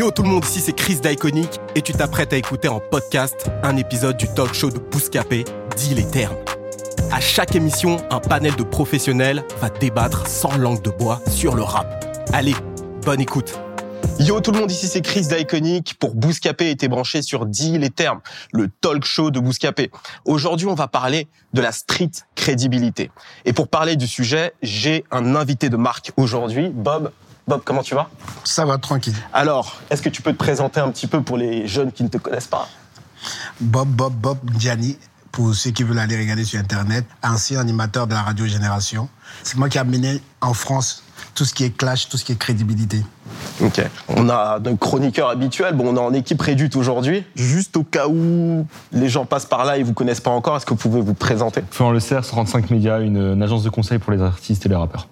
Yo tout le monde, ici c'est Chris d'Iconic et tu t'apprêtes à écouter en podcast un épisode du talk show de Bouscapé, dit les termes. À chaque émission, un panel de professionnels va débattre sans langue de bois sur le rap. Allez, bonne écoute. Yo tout le monde, ici c'est Chris d'Iconic pour Bouscapé et t'es branché sur Dit les termes, le talk show de Bouscapé. Aujourd'hui, on va parler de la street crédibilité. Et pour parler du sujet, j'ai un invité de marque aujourd'hui, Bob. Bob, comment tu vas? Ça va, tranquille. Alors, est-ce que tu peux te présenter un petit peu pour les jeunes qui ne te connaissent pas? Bob, Bob, Bob Gianni, pour ceux qui veulent aller regarder sur Internet, ancien animateur de la radio Génération. C'est moi qui ai amené en France tout ce qui est clash, tout ce qui est crédibilité. Ok. On a un chroniqueur habituel. Bon, on est en équipe réduite aujourd'hui. Juste au cas où les gens passent par là et vous connaissent pas encore, est-ce que vous pouvez vous présenter? Florent Le Cerf, 35 médias, une, une agence de conseil pour les artistes et les rappeurs.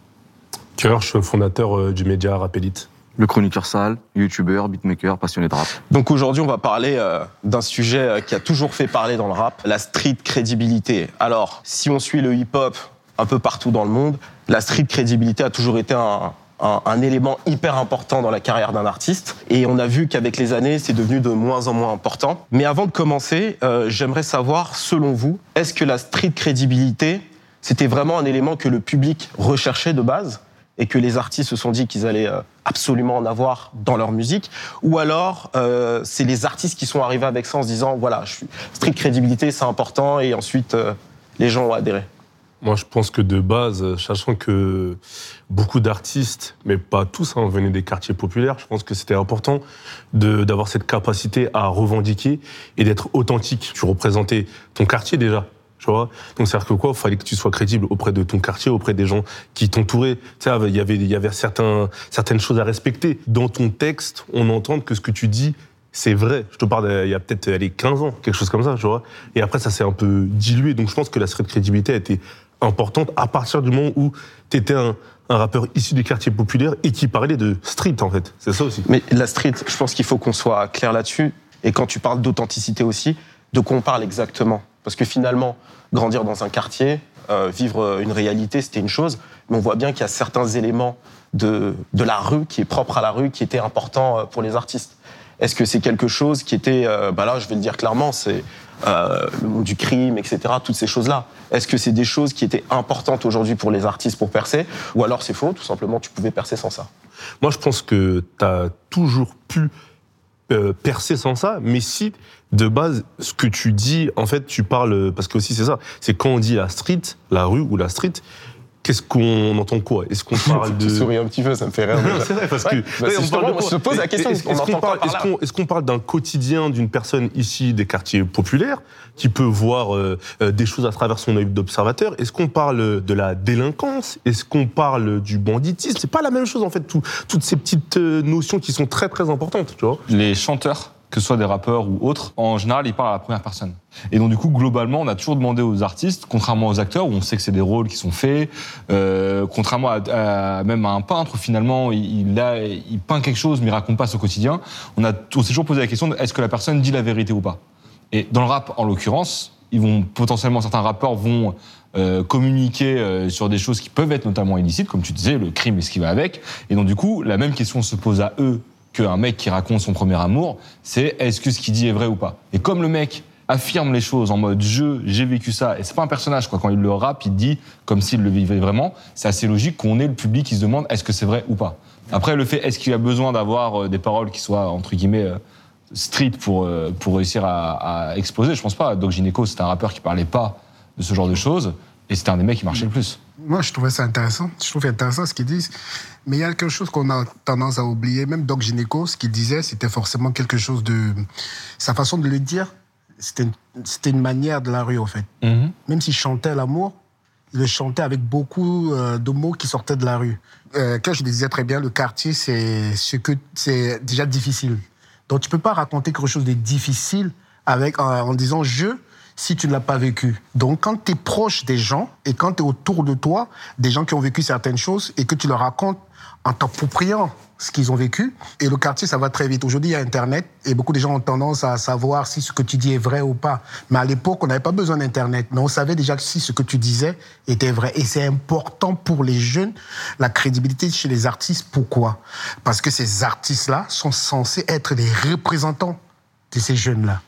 Suis fondateur euh, du média Rapelite. Le chroniqueur sale, youtubeur, beatmaker, passionné de rap. Donc aujourd'hui, on va parler euh, d'un sujet euh, qui a toujours fait parler dans le rap, la street crédibilité. Alors, si on suit le hip-hop un peu partout dans le monde, la street crédibilité a toujours été un, un, un élément hyper important dans la carrière d'un artiste. Et on a vu qu'avec les années, c'est devenu de moins en moins important. Mais avant de commencer, euh, j'aimerais savoir, selon vous, est-ce que la street crédibilité, c'était vraiment un élément que le public recherchait de base? Et que les artistes se sont dit qu'ils allaient euh, absolument en avoir dans leur musique, ou alors euh, c'est les artistes qui sont arrivés avec ça en se disant voilà, je suis crédibilité, c'est important, et ensuite euh, les gens ont adhéré. Moi, je pense que de base, sachant que beaucoup d'artistes, mais pas tous, hein, venaient des quartiers populaires, je pense que c'était important d'avoir cette capacité à revendiquer et d'être authentique. Tu représentais ton quartier déjà. Tu vois Donc, c'est-à-dire que quoi Il fallait que tu sois crédible auprès de ton quartier, auprès des gens qui t'entouraient. Tu sais, il y avait, il y avait certains, certaines choses à respecter. Dans ton texte, on entend que ce que tu dis, c'est vrai. Je te parle d'il y a peut-être allez, 15 ans, quelque chose comme ça, tu vois. Et après, ça s'est un peu dilué. Donc, je pense que la street crédibilité a été importante à partir du moment où tu étais un, un rappeur issu des quartiers populaires et qui parlait de street, en fait. C'est ça aussi. Mais la street, je pense qu'il faut qu'on soit clair là-dessus, et quand tu parles d'authenticité aussi, de quoi on parle exactement? Parce que finalement, grandir dans un quartier, euh, vivre une réalité, c'était une chose, mais on voit bien qu'il y a certains éléments de, de la rue, qui est propre à la rue, qui étaient importants euh, pour les artistes. Est-ce que c'est quelque chose qui était, euh, bah là, je vais le dire clairement, c'est euh, le monde du crime, etc., toutes ces choses-là. Est-ce que c'est des choses qui étaient importantes aujourd'hui pour les artistes pour percer, ou alors c'est faux, tout simplement, tu pouvais percer sans ça Moi, je pense que tu as toujours pu euh, percer sans ça, mais si de base, ce que tu dis, en fait, tu parles, parce que aussi c'est ça, c'est quand on dit la street, la rue ou la street, qu'est-ce qu'on entend quoi? Est-ce qu'on parle de... Tu souris un petit peu, ça me fait rire. Non, c'est vrai, parce que. Ouais, bah, on parle je te pose la question, Est-ce on qu'on parle, parle d'un quotidien d'une personne ici des quartiers populaires qui peut voir euh, euh, des choses à travers son œil d'observateur? Est-ce qu'on parle de la délinquance? Est-ce qu'on parle du banditisme? C'est pas la même chose en fait. tout- toutes ces petites euh, notions qui sont très très importantes, tu vois. Les chanteurs, que ce soit des rappeurs ou autres, en général, ils parlent à la première personne. Et donc, du coup, globalement, on a toujours demandé aux artistes, contrairement aux acteurs, où on sait que c'est des rôles qui sont faits, euh, contrairement même à un peintre, où finalement, il, a- peint quelque chose, mais il raconte pas son quotidien, on, a, s'est toujours posé la question est-ce que la personne dit la vérité ou pas? Et dans le rap, en l'occurrence, ils vont potentiellement, certains rappeurs vont euh, communiquer euh, sur des choses qui peuvent être notamment illicites, comme tu disais, le crime et ce qui va avec. Et donc, du coup, la même question se pose à eux qu'un mec qui raconte son premier amour, c'est est-ce que ce qu'il dit est vrai ou pas Et comme le mec affirme les choses en mode je, j'ai vécu ça, et c'est pas un personnage, quoi. Quand il le rappe, il dit comme s'il le vivait vraiment, c'est assez logique qu'on ait le public qui se demande est-ce que c'est vrai ou pas. Après, le fait, est-ce qu'il a besoin d'avoir euh, des paroles qui soient, entre guillemets, euh, street pour, euh, pour réussir à, à exploser Je pense pas. Doc Gineco, c'était un rappeur qui parlait pas de ce genre de choses, et c'était un des mecs qui marchait le plus. Moi, je trouvais ça intéressant. Je trouve intéressant ce qu'ils disent. Mais il y a quelque chose qu'on a tendance à oublier. Même Doc Gineco, ce qu'il disait, c'était forcément quelque chose de. Sa façon de le dire, c'était une, c'était une manière de la rue, en fait. Même s'il chantait l'amour, il le chantait avec beaucoup euh, de mots qui sortaient de la rue. Euh, quand je le disais très bien, le quartier, c'est ce que c'est déjà difficile. Donc tu peux pas raconter quelque chose de difficile avec en, en disant je si tu ne l'as pas vécu. Donc quand tu es proche des gens et quand tu es autour de toi des gens qui ont vécu certaines choses et que tu leur racontes en t'appropriant ce qu'ils ont vécu. Et le quartier, ça va très vite. Aujourd'hui, il y a Internet et beaucoup de gens ont tendance à savoir si ce que tu dis est vrai ou pas. Mais à l'époque, on n'avait pas besoin d'Internet. Mais on savait déjà si ce que tu disais était vrai. Et c'est important pour les jeunes, la crédibilité chez les artistes. Pourquoi? Parce que ces artistes-là sont censés être les représentants de ces jeunes-là.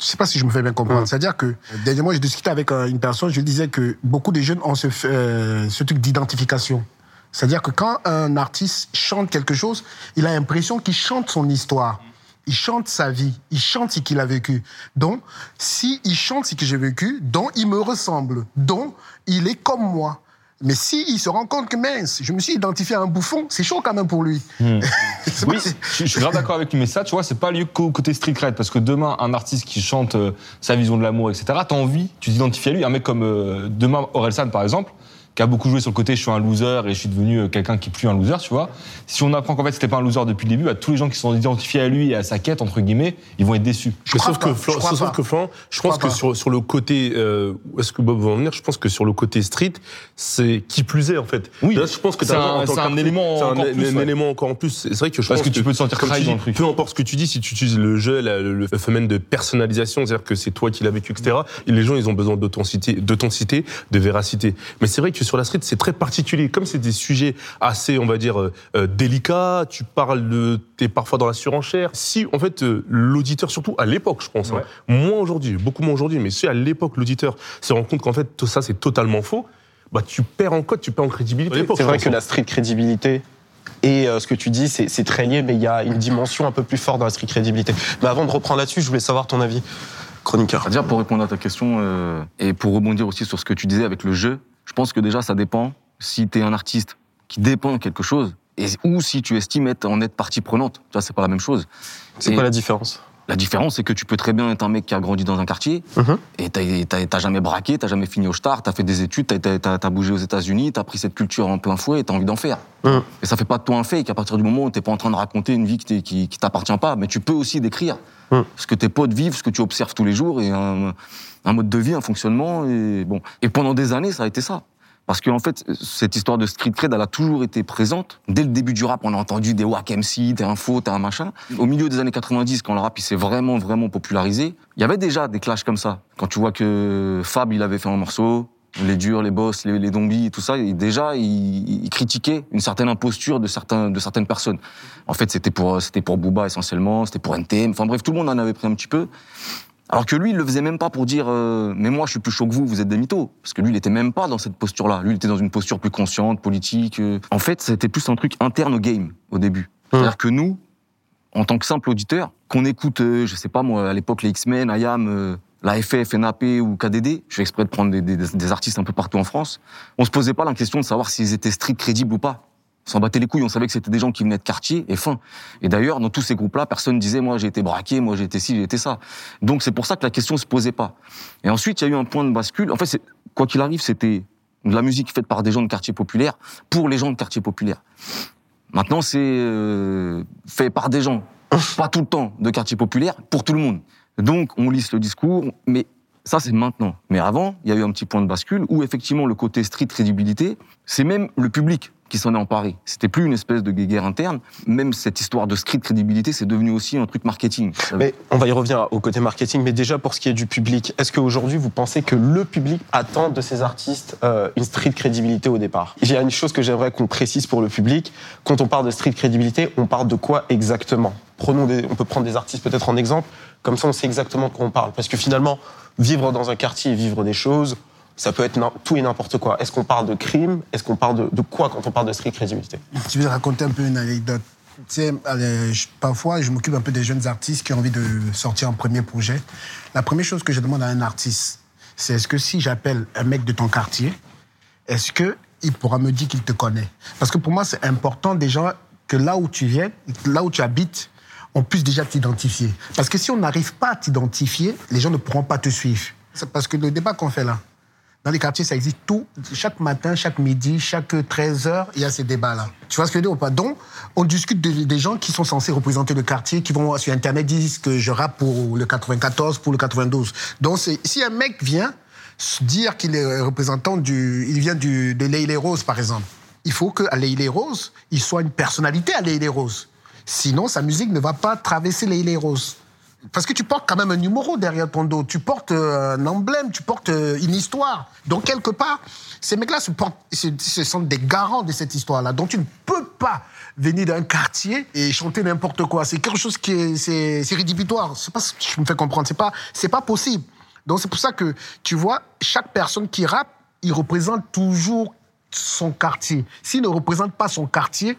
Je sais pas si je me fais bien comprendre. C'est-à-dire que, dernièrement, j'ai discuté avec euh, une personne, je lui disais que beaucoup de jeunes ont ce, euh, ce truc d'identification. C'est-à-dire que quand un artiste chante quelque chose, il a l'impression qu'il chante son histoire. Il chante sa vie, il chante ce qu'il a vécu. Donc, si il chante ce que j'ai vécu, donc il me ressemble, donc il est comme moi. Mais si il se rend compte que mince, je me suis identifié à un bouffon, c'est chaud quand même pour lui. C'est Oui, pas- je, suis grave d'accord avec lui, mais ça, tu vois, c'est pas lieu qu'au côté street cred, parce que demain, un artiste qui chante euh, sa vision de l'amour, etc., t'as envie, tu t'identifies à lui. Un mec comme euh, demain, Orelsan, par exemple, qui a beaucoup joué sur le côté je suis un loser et je suis devenu euh, quelqu'un qui est plus un loser, tu vois. Si on apprend qu'en fait c'était pas un loser depuis le début, bah, tous les gens qui sont identifiés à lui et à sa quête, entre guillemets, ils vont être déçus. Je crois sauf pas, que, Flan- je crois sauf pas. que Flan, je Je pense que sur, sur le côté, euh, où est-ce que Bob va en venir? Je pense que sur le côté street, c'est qui plus est en fait. Oui. Là, je pense que C'est un- c'est un élément c'est encore un- plus, un ouais. élément encore en plus. C'est vrai que je Parce pense que tu peux te sentir comme trahi dans le truc. Peu importe ce que tu dis, si tu utilises le jeu, la- le, le phénomène de personnalisation, c'est-à-dire que c'est toi qui l'as vécu, etc. Et les gens, ils ont besoin d'authenticité, d'authenticité, de véracité. Mais c'est vrai que sur la street, c'est très particulier. Comme c'est des sujets assez, on va dire, euh, euh, délicats, tu parles de, t'es parfois dans la surenchère. Si, en fait, euh, l'auditeur, surtout à l'époque, je pense, hein, moins aujourd'hui, beaucoup moins aujourd'hui, mais si à l'époque, l'auditeur se rend compte qu'en fait, tout ça, c'est totalement faux, bah, tu perds en code, tu perds en crédibilité. À l'époque, C'est vrai pense, que hein. la street crédibilité et euh, ce que tu dis, c'est c'est très lié, mais il y a une dimension un peu plus forte dans la street crédibilité. Mais avant de reprendre là-dessus, je voulais savoir ton avis, chroniqueur. C'est-à-dire, pour répondre à ta question, euh, et pour rebondir aussi sur ce que tu disais avec le jeu, je pense que déjà, ça dépend si tu es un artiste qui dépend de quelque chose, et, ou si tu estimes être, en être partie prenante. Tu vois, c'est pas la même chose. C'est Et quoi la différence? La différence, c'est que tu peux très bien être un mec qui a grandi dans un quartier, Mhm. et t'as- jamais braqué, t'as jamais fini au star, t'as fait des études, t'as- t'as t'as- t'as bougé aux États-Unis, t'as pris cette culture en plein fouet et t'as envie d'en faire. Mhm. Et ça fait pas de toi un fake à partir du moment où t'es pas en train de raconter une vie qui, t'est- qui, qui t'appartient pas, mais tu peux aussi décrire Mhm. ce que tes potes vivent, ce que tu observes tous les jours, et un, un mode de vie, un fonctionnement, et bon. Et pendant des années, ça a été ça. Parce qu'en fait, cette histoire de street cred, elle a toujours été présente. Dès le début du rap, on a entendu des wack MC, t'es un faux, t'es un machin. Au milieu des années 90, quand le rap il s'est vraiment, vraiment popularisé, il y avait déjà des clashs comme ça. Quand tu vois que Fab, il avait fait un morceau, les durs, les boss, les, les zombies tout ça, et déjà, il, il critiquait une certaine imposture de, de certaines personnes. En fait, c'était pour, c'était pour Booba essentiellement, c'était pour NTM. Enfin bref, tout le monde en avait pris un petit peu. Alors que lui, il le faisait même pas pour dire euh, mais moi je suis plus chaud que vous, vous êtes des mythos. Parce que lui, il était même pas dans cette posture-là. Lui, il était dans une posture plus consciente, politique. euh. En fait, c'était plus un truc interne au game au début. C'est-à-dire que nous, en tant que simple auditeur, qu'on écoute, euh, je sais pas moi, à l'époque les X-Men, IAM, euh, la FF, NAP ou KDD, je fais exprès de prendre des, des- des artistes un peu partout en France, on se posait pas la question de savoir s'ils étaient street crédibles ou pas. S'en battait les couilles, on savait que c'était des gens qui venaient de quartier et fin. Et d'ailleurs, dans tous ces groupes-là, personne disait moi j'ai été braqué, moi j'ai été ci, j'ai été ça. Donc c'est pour ça que la question se posait pas. Et ensuite, il y a eu un point de bascule. En fait, quoi qu'il arrive, c'était de la musique faite par des gens de quartier populaire pour les gens de quartier populaire. Maintenant, c'est euh, fait par des gens, pas tout le temps, de quartier populaire, pour tout le monde. Donc, on lisse le discours, mais ça, c'est maintenant. Mais avant, il y a eu un petit point de bascule où, effectivement, le côté street crédibilité, c'est même le public qui s'en est emparé. C'était plus une espèce de guerre interne. Même cette histoire de street crédibilité, c'est devenu aussi un truc marketing. Mais on va y revenir au côté marketing, mais déjà pour ce qui est du public, est-ce qu'aujourd'hui vous pensez que le public attend de ces artistes euh, une street crédibilité au départ? Il y a une chose que j'aimerais qu'on précise pour le public. Quand on parle de street crédibilité, on parle de quoi exactement? Prenons des, on peut prendre des artistes peut-être en exemple, comme ça on sait exactement de quoi on parle. Parce que finalement, vivre dans un quartier et vivre des choses, ça peut être tout et n'importe quoi. Est-ce qu'on parle de crime? Est-ce qu'on parle de, quoi quand on parle de street crédibilité Je vais raconter un peu une anecdote? Tu sais, parfois, je m'occupe un peu des jeunes artistes qui ont envie de sortir un premier projet. La première chose que je demande à un artiste, c'est est-ce que si j'appelle un mec de ton quartier, est-ce que il pourra me dire qu'il te connaît? Parce que pour moi, c'est important déjà que là où tu viens, là où tu habites, on puisse déjà t'identifier. Parce que si on n'arrive pas à t'identifier, les gens ne pourront pas te suivre. Parce que le débat qu'on fait là, Dans les quartiers, ça existe tout. Chaque matin, chaque midi, chaque 13 heures, il y a ces débats-là. Tu vois ce que je veux dire pas? Donc, on discute de- des gens qui sont censés représenter le quartier, qui vont sur Internet disent que je rappe pour le 94, pour le 92. Donc, si un mec vient dire qu'il est représentant du... Il vient du, de Rose, par exemple. Il faut qu'à Leile Rose, il soit une personnalité à Leile Rose. Sinon, sa musique ne va pas traverser Leile Rose. Parce que tu portes quand même un numéro derrière ton dos. Tu portes euh, un emblème, tu portes euh, une histoire. Donc, quelque part, ces mecs-là se, se, sont des garants de cette histoire-là. Donc, tu ne peux pas venir d'un quartier et chanter n'importe quoi. C'est quelque chose qui est, c'est, c'est rédhibitoire. C'est pas je me fais comprendre. C'est pas, c'est pas possible. Donc, c'est pour ça que, tu vois, chaque personne qui rappe, il représente toujours son quartier. S'il ne représente pas son quartier,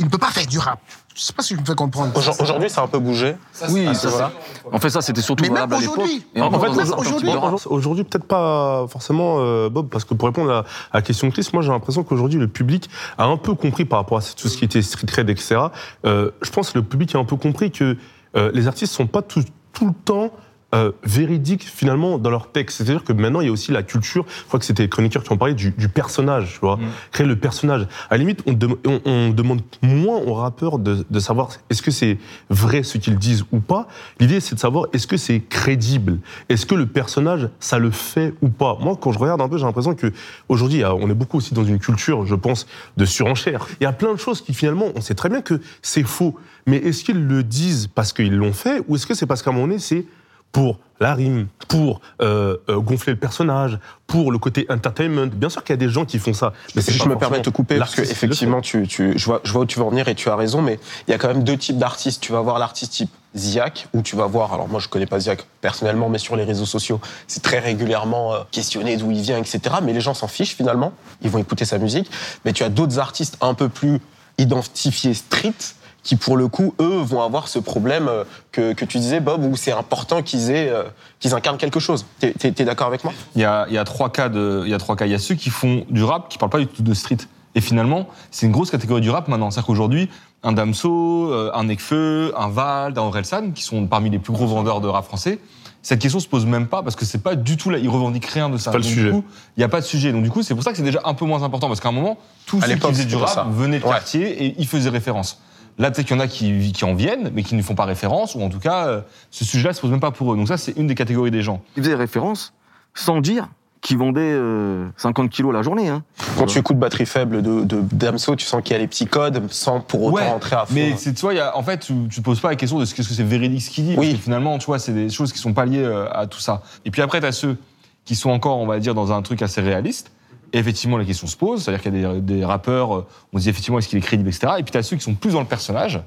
il ne peut pas faire du rap. Je sais pas si je me fais comprendre. Aujourd- Aujourd'hui, ça a un peu bougé. Oui, ça, voilà. c'est- En fait, ça, c'était surtout Mais même valable à l'époque. aujourd'hui. En fait, aujourd'hui, peut-être pas forcément, euh, Bob, parce que pour répondre à, à la question de Chris, moi j'ai l'impression qu'aujourd'hui le public a un peu compris par rapport à tout ce qui était street cred, etc. Euh, je pense que le public a un peu compris que euh, les artistes sont pas tout, tout le temps euh, véridiques finalement dans leur texte. C'est-à-dire que maintenant il y a aussi la culture, je crois que c'était les chroniqueurs qui en parlaient, du, du personnage, tu vois, créer le personnage. À la limite, on, on- on demande moins aux rappeurs de, de savoir est-ce que c'est vrai ce qu'ils disent ou pas. L'idée c'est de savoir est-ce que c'est crédible, est-ce que le personnage ça le fait ou pas? Moi, quand je regarde un peu, j'ai l'impression que aujourd'hui, on est beaucoup aussi dans une culture, je pense, de surenchère. Il y a plein de choses qui finalement, on sait très bien que c'est faux. Mais est-ce qu'ils le disent parce qu'ils l'ont fait ou est-ce que c'est parce qu'à un moment donné, c'est pour la rime, pour euh, euh, gonfler le personnage, pour le côté entertainment. Bien sûr qu'il y a des gens qui font ça. Mais Si je me permets de te couper, parce que effectivement, tu, tu, je, vois, je vois où tu veux en venir et tu as raison, mais il y a quand même deux types d'artistes. Tu vas voir l'artiste type Ziak, où tu vas voir, alors moi je connais pas Ziak personnellement, mais sur les réseaux sociaux, c'est très régulièrement euh, questionné d'où il vient, etc. Mais les gens s'en fichent finalement, ils vont écouter sa musique. Mais tu as d'autres artistes un peu plus identifiés street, qui pour le coup, eux, vont avoir ce problème euh, que, que tu disais, Bob, où c'est important qu'ils aient, euh, qu'ils incarnent quelque chose. T'es t'es- t'es d'accord avec moi? Il y a, il y a trois cas de, il y a trois cas. Il y a ceux qui font du rap qui parlent pas du tout de street. Et finalement, c'est une grosse catégorie du rap maintenant. C'est-à-dire qu'aujourd'hui, un Damso, euh, un Nekfeu, un Vald, un Orelsan, qui sont parmi les plus gros vendeurs de rap français, cette question se pose même pas parce que c'est pas du tout là. Ils revendiquent rien de ça. pas le Donc, sujet. Du coup, il y a pas de sujet. Donc du coup, c'est pour ça que c'est déjà un peu moins important parce qu'à un moment, tous À ceux qui faisaient du rap ça. venaient de Ouais. quartier et ils faisaient référence. Là, peut-être qu'il y en a qui, qui en viennent, mais qui ne font pas référence, ou en tout cas, euh, ce sujet-là se pose même pas pour eux. Donc ça, c'est une des catégories des gens. Ils faisaient référence sans dire qu'ils vendaient euh, 50 kilos la journée. Hein. Quand tu écoutes Batterie Faible de, de Damso, tu sens qu'il y a les petits codes sans pour autant Ouais, rentrer à fond. Mais c'est, tu vois, il y a- en fait, tu, tu poses pas la question de ce que, ce que c'est véridique ce qu'il dit. Oui. Parce que finalement, tu vois, c'est des choses qui sont pas liées euh, à tout ça. Et puis après, tu as ceux qui sont encore, on va dire, dans un truc assez réaliste. Et effectivement, la question se pose. C'est-à-dire qu'il y a des, des rappeurs, euh, on se dit effectivement, est-ce qu'il est crédible, etc. Et puis tu as ceux qui sont plus dans le personnage.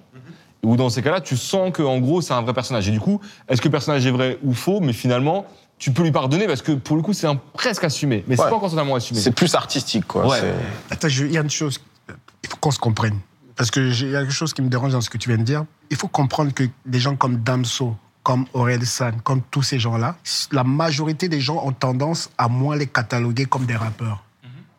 Où dans ces cas-là, tu sens que en gros, c'est un vrai personnage. Et du coup, est-ce que le personnage est vrai ou faux? Mais finalement, tu peux lui pardonner parce que pour le coup, c'est un presque assumé. Mais c'est Ouais. pas encore totalement assumé. C'est plus artistique, quoi. Ouais. C'est- Attends, il y a une chose, il faut qu'on se comprenne. Parce que j'ai- il y a quelque chose qui me dérange dans ce que tu viens de dire. Il faut comprendre que des gens comme Damso, comme Aurel San, comme tous ces gens-là, la majorité des gens ont tendance à moins les cataloguer comme des rappeurs.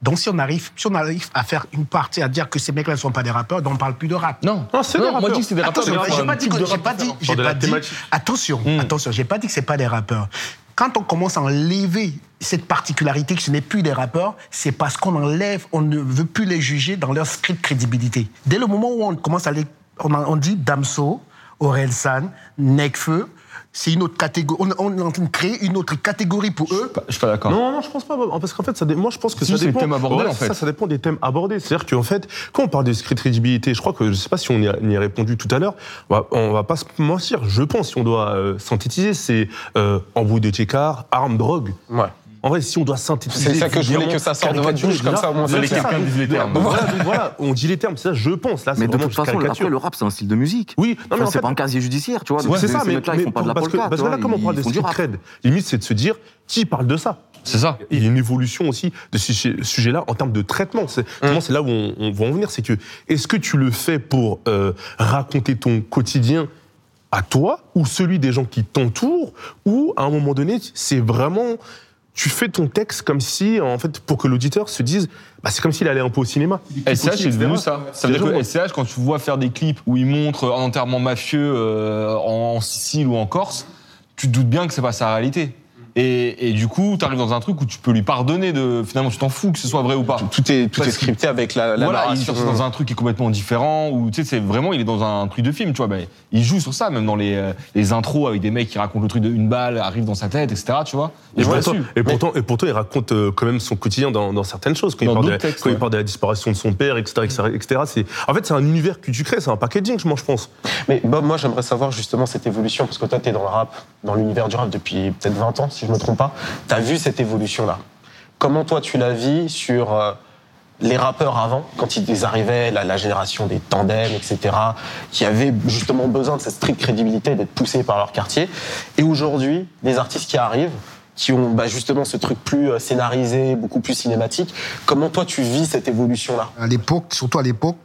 Donc si on arrive, si on arrive à faire une partie à dire que ces mecs-là ne sont pas des rappeurs, donc on ne parle plus de rap. Non, Non, c'est des moi je rappeurs. dis que c'est des rappeurs. Attention, mais j'ai pas dit que pas dit, j'ai pas dit. Attention, Mm. attention, j'ai pas dit que c'est pas des rappeurs. Quand on commence à enlever cette particularité que ce n'est plus des rappeurs, c'est parce qu'on enlève, on ne veut plus les juger dans leur stricte crédibilité. Dès le moment où on commence à les, on, dit Damso, Aurel San, Nekfeu, c'est une autre catégorie. On, on est en train de créer une autre catégorie pour eux. Je suis pas d'accord. Non, non, je pense pas, Bob. parce qu'en fait, ça moi, je pense que Si, ça dépend. thèmes abordés, Voilà, en fait. Ça, ça dépend des thèmes abordés. C'est-à-dire qu'en fait, quand on parle de street crédibilité, je crois que, je sais pas si on y a, y a répondu tout à l'heure, on va, on va pas se mentir. Je pense, si on doit euh, synthétiser, c'est euh, embrouille de Tchékar, armes, drogue. Ouais. En vrai, si on doit synthétiser. C'est ça que je voulais que ça sorte de votre bouche, comme ça, au moins, voilà, c'est quelqu'un dise les termes. Voilà, donc voilà, on dit les termes, c'est ça, je pense. Là, c'est Mais de toute façon, après, le rap, c'est un style de musique. Oui, non, mais c'est fait, pas un casier judiciaire, tu vois. c'est Donc, ça, mais, ils font pas de la parce que, polka. parce que là, vois, comme on parle de font du street cred, limite, c'est de se dire qui parle de ça? C'est ça. Il y a une évolution aussi de ce sujet- sujet-là en termes de traitement. C'est c'est là où on, on va en venir, c'est que est-ce que tu le fais pour euh, raconter ton quotidien à toi ou celui des gens qui t'entourent ou à un moment donné c'est vraiment tu fais ton texte comme si en fait pour que l'auditeur se dise bah, c'est comme s'il allait un peu au cinéma. SCH c'est devenu ça. Ça veut dire que SCH, quand tu vois faire des clips où il montre un enterrement mafieux euh, en, en Sicile ou en Corse, tu te doutes bien que c'est pas sa réalité. Et, et du coup, tu arrives dans un truc où tu peux lui pardonner de. Finalement, tu t'en fous que ce soit vrai ou pas. Tout est, tout est Parce scripté avec la, la voilà, il narration. cherche dans un truc qui est complètement différent, ou tu sais, c'est vraiment, il est dans un truc de film, tu vois. Ben, il joue sur ça, même dans les, euh, les intros avec des mecs qui racontent le truc de une balle arrive dans sa tête, etc. Tu vois. Et, pourtant, et, pourtant, et pourtant, il raconte euh, quand même son quotidien dans, dans certaines choses. Quand, il Dans parle, de, d'autres textes, quand il parle de la disparition de son père, etc. etc., etc. C'est- En fait, c'est un univers que tu crées, c'est un packaging, moi, je pense. Mais Bob, moi j'aimerais savoir justement cette évolution, parce que toi t'es dans le rap, dans l'univers du rap depuis peut-être 20 ans, si je me trompe pas. T'as vu cette évolution-là? Comment toi tu la vis sur euh, les rappeurs avant, quand ils arrivaient, la, la génération des tandems, etc., qui avaient justement besoin de cette stricte crédibilité, d'être poussés par leur quartier, et aujourd'hui, les artistes qui arrivent, qui ont bah, justement ce truc plus euh, scénarisé, beaucoup plus cinématique. Comment toi tu vis cette évolution-là? À l'époque, surtout à l'époque,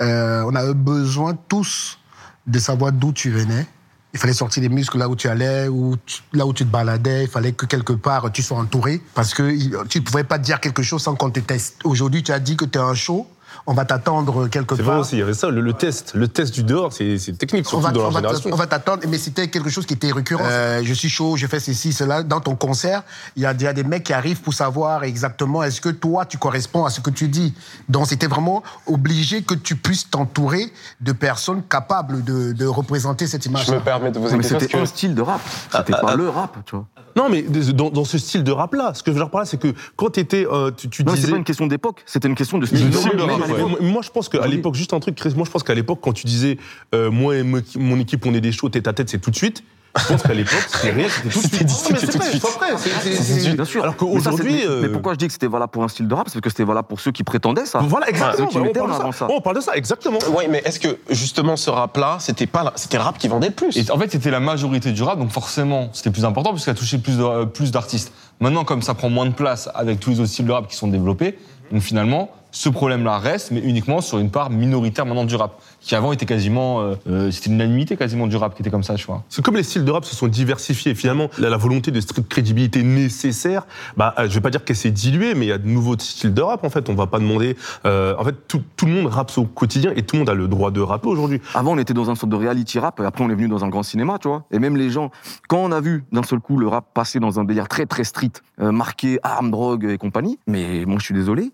euh, on avait besoin tous de savoir d'où tu venais. Il fallait sortir des muscles là où tu allais, ou là où tu te baladais. Il fallait que quelque part tu sois entouré. Parce que tu ne pouvais pas dire quelque chose sans qu'on te teste. Aujourd'hui, tu as dit que tu es un show. On va t'attendre quelque C'est part. vrai aussi, il y avait ça, le, le test. Le test du dehors, c'est c'est technique, On va, dans on la va génération. t- on va t'attendre, mais c'était quelque chose qui était récurrent. Euh, je suis chaud, je fais ceci, cela. Dans ton concert, il y a déjà des mecs qui arrivent pour savoir exactement est-ce que toi, tu corresponds à ce que tu dis. Donc, c'était vraiment obligé que tu puisses t'entourer de personnes capables de, de représenter cette image. Je me permets de vous parce c'était que un style de rap. C'était Ah, pas ah, le rap, tu vois. Non, mais dans, dans ce style de rap-là, ce que je veux leur parler, c'est que quand étais, euh, tu, tu Non, c'est disais. pas une question d'époque, c'était une question de style de rap. Ouais. moi, je pense qu'à l'époque, juste un truc, Chris, moi, je pense qu'à l'époque, quand tu disais, euh, moi et mo- mon équipe, on est des shows, tête à tête, c'est tout de suite. Je pense qu'à l'époque, c'était réel, c'était tout de suite. c'était c'est tout de vrai, suite. c'est c'est- c'est- C'est c'est- bien sûr. Alors qu'aujourd'hui. c'est- mais, euh, mais pourquoi je dis que c'était valable pour un style de rap? C'est que c'était valable pour ceux qui prétendaient ça. Voilà, exactement. Ceux qui bah, on, parle de avant ça. ça. on parle de ça, exactement. Oui, mais est-ce que justement ce rap-là, c'était pas, c'était le rap qui vendait le plus? Et en fait, c'était la majorité du rap, donc forcément, c'était plus important puisqu'il a touché plus de- plus d'artistes. Maintenant, comme ça prend moins de place avec tous les autres styles de rap qui sont développés, donc finalement, ce problème-là reste, mais uniquement sur une part minoritaire maintenant du rap, qui avant était quasiment, euh, euh, c'était une unanimité quasiment du rap qui était comme ça, tu vois. C'est comme les styles de rap se sont diversifiés. Finalement, la, la volonté de strict crédibilité nécessaire, bah, euh, je vais pas dire qu'elle s'est diluée, mais il y a de nouveaux styles de rap. En fait, on va pas demander. euh, en fait, tout, tout le monde rappe au quotidien et tout le monde a le droit de rapper aujourd'hui. Avant, on était dans un sorte de reality rap, et après, on est venu dans un grand cinéma, tu vois. Et même les gens, quand on a vu d'un seul coup le rap passer dans un délire très très strict, euh, marqué armes, drogue et compagnie, mais moi, je suis désolé,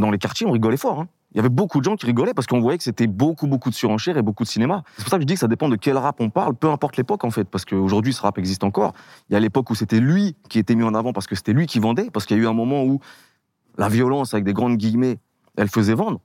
dans les quartiers, on rigolait fort. Hein. Il y avait beaucoup de gens qui rigolaient parce qu'on voyait que c'était beaucoup, beaucoup de surenchères et beaucoup de cinéma. C'est pour ça que je dis que ça dépend de quel rap on parle, peu importe l'époque en fait, parce qu'aujourd'hui ce rap existe encore. Il y a l'époque où c'était lui qui était mis en avant parce que c'était lui qui vendait, parce qu'il y a eu un moment où la violence, avec des grandes guillemets, elle faisait vendre.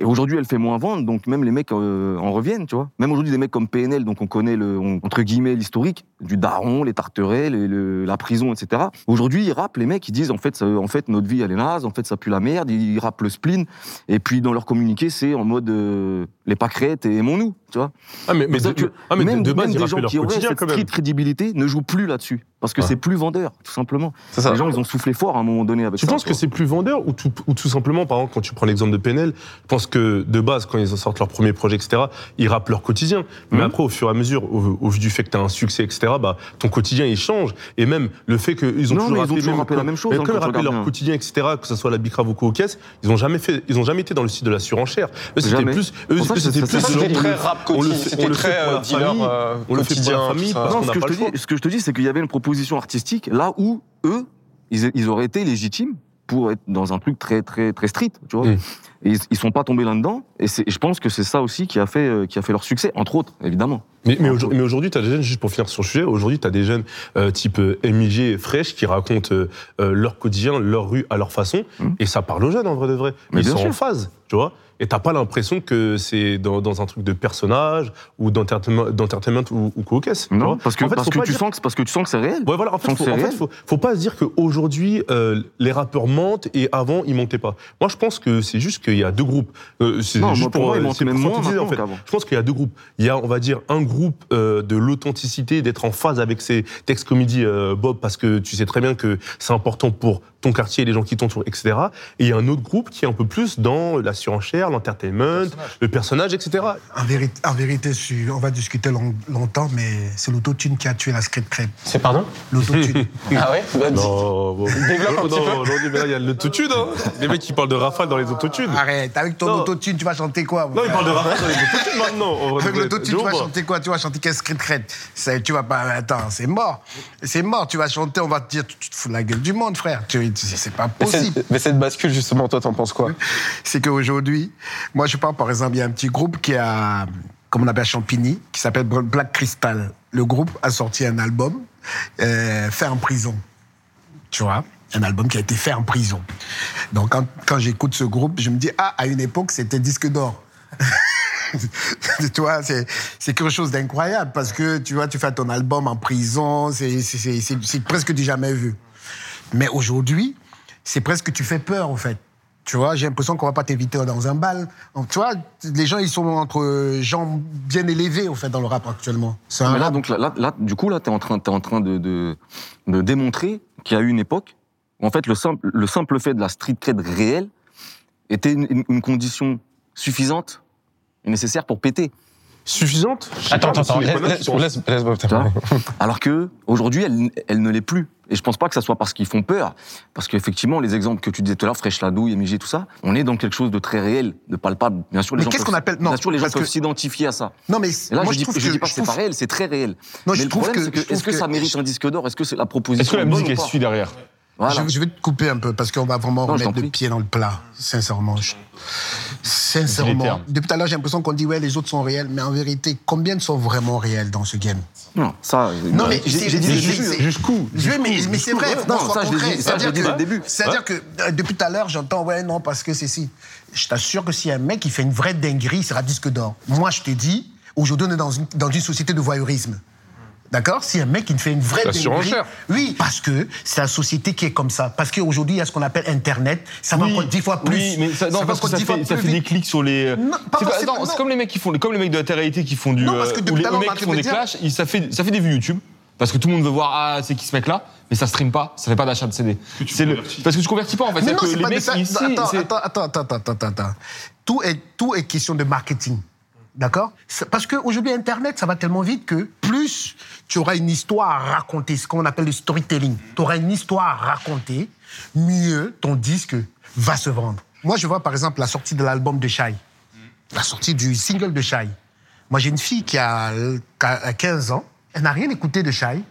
Et aujourd'hui, elle fait moins vendre, donc même les mecs euh, en reviennent, tu vois. Même aujourd'hui, des mecs comme PNL, donc on connaît le, on- entre guillemets l'historique du daron, les tarterets, les- le- la prison, etc. Aujourd'hui, ils rappent, les mecs, ils disent en fait, ça- en fait, notre vie elle est naze, en fait, ça pue la merde. Ils rappent le spleen, et puis dans leur communiqué, c'est en mode euh, les pâquerettes et aimons-nous, tu vois. Ah, mais, de, ah, mais même, de base, même des gens qui auraient cette street crédibilité ne jouent plus là-dessus, parce que Ouais. c'est plus vendeur, tout simplement. Ça. Les gens, ils ont soufflé fort à un moment donné avec Tu ça. penses que c'est plus vendeur ou tout, ou tout simplement, par exemple, quand tu prends l'exemple de PNL, je pense que de base, quand ils sortent leur premier projet, etc., ils rappent leur quotidien. Mais Mhm. après, au fur et à mesure, au, au vu du fait que tu as un succès, etc., bah, ton quotidien, il change. Et même le fait qu'ils ont Non, toujours ils ont rappé, toujours même rappé la même chose, mais hein, quand ils tu leur bien. quotidien, etc., que ce soit la Bicrave ou Caisse, ils ont jamais fait, ils ont jamais été dans le style de la surenchère. Eux, c'était Jamais. plus, eux, c'était c'est- plus C'était très rap on le quotidien, c'était on le fait très pour la dealer famille, on le fait pour la quotidien. Non, ce que je te dis, c'est qu'il y avait une proposition artistique là où eux, ils, ils auraient été légitimes pour être dans un truc très très très strict, tu vois. Mm. Et ils, ils sont pas tombés là-dedans. Et, c'est- et je pense que c'est ça aussi qui a fait euh, qui a fait leur succès, entre autres, évidemment. Mais, mais aujourd- mais aujourd'hui, tu as des jeunes, juste pour finir sur le sujet, aujourd'hui, tu as des jeunes euh, type euh, MIG et Fresh qui racontent euh, leur quotidien, leur rue à leur façon. Mhm. Et ça parle aux jeunes, en vrai de vrai. Mais Ils sont sûr. en phase, tu vois. Et t'as pas l'impression que c'est dans, dans un truc de personnage ou d'entertainment ou, ou co-caisse, tu Non, parce que En fait, parce que tu dire- sens que parce que tu sens que c'est réel. Ouais, voilà, en fait, faut, en fait, faut, faut pas se dire qu'aujourd'hui, euh, les rappeurs mentent et avant, ils mentaient pas. Moi, je pense que c'est juste qu'il y a deux groupes. Euh, c'est juste moi, pour moi, ils euh, mentent c'est même moins en fait. Je pense qu'il y a deux groupes. Il y a, on va dire, un groupe euh, de l'authenticité, d'être en phase avec ses textes comédie, euh, Bob, parce que tu sais très bien que c'est important pour ton quartier, les gens qui t'entourent, etc. Et il y a un autre groupe qui est un peu plus dans la surenchère, l'entertainment, le personnage, etc. En vérité, en vérité on va discuter long- longtemps, mais c'est l'autotune qui a tué la script crème. C'est pardon? L'autotune. Ah ouais? Bah, Non, bon. Développe un petit non, peu. non, mais là, il y a l'autotune. Hein. Les mecs qui parlent de Rafale dans les autotunes. Arrête, avec ton Non. autotune, tu vas chanter quoi Non, ils parlent de Rafale dans les autotunes maintenant. Avec l'autotune, tu vas chanter quoi? Tu vas chanter quelle script C'est- Tu vas pas. Attends, c'est mort. C'est mort. Tu vas chanter, on va te dire, tu te fous de la gueule du monde, frère. Tu- C'est c'est pas Mais possible. cette, mais cette bascule, justement, toi, t'en penses quoi c'est qu'aujourd'hui, moi je parle par exemple, il y a un petit groupe qui a, comme on appelle Champigny, qui s'appelle Black Crystal. Le groupe a sorti un album euh, fait en prison. Tu vois un album qui a été fait en prison. Donc quand, quand j'écoute ce groupe, je me dis, ah, à une époque, c'était disque d'or. tu vois, c'est quelque chose d'incroyable parce que tu vois, tu fais ton album en prison, c'est presque du jamais vu. Mais aujourd'hui, c'est presque tu fais peur, en fait. Tu vois, j'ai l'impression qu'on va pas t'inviter dans un bal. Tu vois, les gens, ils sont entre gens bien élevés, en fait, dans le rap actuellement. Mais là, rap. donc, là, du coup, là, t'es en train, t'es en train de, de, de démontrer qu'il y a eu une époque où, en fait, le simple, le simple fait de la street cred réelle était une, une- une condition suffisante et nécessaire pour péter. Suffisante Attends, pas, attends, attends, que laisse, laisse, sont- Alors que aujourd'hui, elle, elle ne l'est plus. Et je pense pas que ça soit parce qu'ils font peur, parce qu'effectivement, les exemples que tu disais tout à l'heure, Fresh Ladouille, MJ, tout ça, on est dans quelque chose de très réel, de palpable. Bien sûr, les Mais gens qu'est-ce peuvent- qu'on appelle- non, Bien sûr, les gens peuvent que- s'identifier à ça. Non, mais Et là, moi, je, dis, je dis pas que c'est pas réel, c'est très réel. Non, Mais je le trouve problème, que- que est-ce que, que- ça mérite un disque d'or? Est-ce que c'est la Est-ce proposition que la musique est suit derrière? Voilà. Je, je vais te couper un peu parce qu'on va vraiment Non, remettre le pied dans le plat, sincèrement. Je- Sincèrement. Depuis tout à l'heure, j'ai l'impression qu'on dit ouais, les autres sont réels, mais en vérité, combien sont vraiment réels dans ce game? Non, ça. Non, mais j'ai dit Jusqu'où Je vais, mais, mais c'est vrai, Non, soit ça, je l'ai concret. C'est-à-dire que-. C'est-à-dire que euh, depuis tout à l'heure, j'entends ouais, non, parce que c'est si. Je t'assure que si un mec qui fait une vraie dinguerie, il sera disque d'or. Moi, je te dis, aujourd'hui, on est dans une, dans une société de voyeurisme. D'accord? Si un mec qui fait une vraie La. Oui, parce que c'est la société qui est comme ça. Parce qu'aujourd'hui, il y a ce qu'on appelle Internet. Ça va encore dix fois plus. Oui, mais ça, non, parce que ça fait, ça plus fait des clics sur les. Non, pas C'est comme les mecs qui font, comme les mecs de la télé-réalité qui font du. Non, parce que euh, depuis ou les, les on mecs qui font des dire- clashs, ça fait, ça fait des vues YouTube. Parce que tout le monde veut voir, ah, c'est qui ce mec-là, mais ça stream pas, ça fait pas d'achat de CD. C'est le, parce que tu convertis pas en fait. Mais non, que c'est les mecs ici, attends, c'est- attends, attends, attends, attends, attends, attends. Tout est, tout est question de marketing. D'accord? Parce qu'aujourd'hui, Internet, ça va tellement vite que plus tu auras une histoire à raconter, ce qu'on appelle le storytelling, tu auras une histoire à raconter, mieux ton disque va se vendre. Moi, je vois par exemple la sortie de l'album de Shai, la sortie du single de Shai. Moi, j'ai une fille qui a 15 ans, elle n'a rien écouté de Shai,